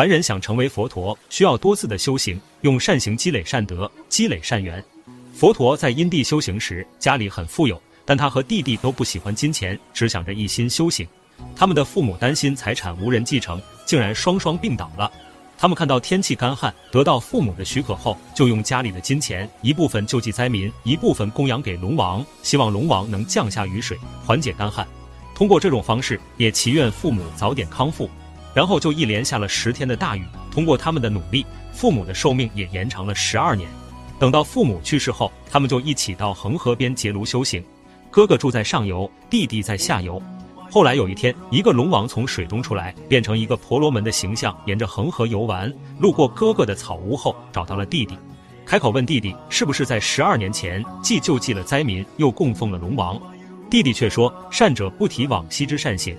凡人想成为佛陀，需要多次的修行，用善行积累善德，积累善缘。佛陀在因地修行时，家里很富有，但他和弟弟都不喜欢金钱，只想着一心修行。他们的父母担心财产无人继承，竟然双双病倒了。他们看到天气干旱，得到父母的许可后，就用家里的金钱一部分救济灾民，一部分供养给龙王，希望龙王能降下雨水，缓解干旱。通过这种方式，也祈愿父母早点康复。然后就一连下了十天的大雨。通过他们的努力，父母的寿命也延长了十二年。等到父母去世后，他们就一起到恒河边结庐修行。哥哥住在上游，弟弟在下游。后来有一天，一个龙王从水中出来，变成一个婆罗门的形象，沿着恒河游玩。路过哥哥的草屋后，找到了弟弟，开口问弟弟是不是在十二年前既救济了灾民，又供奉了龙王。弟弟却说：善者不提往昔之善行，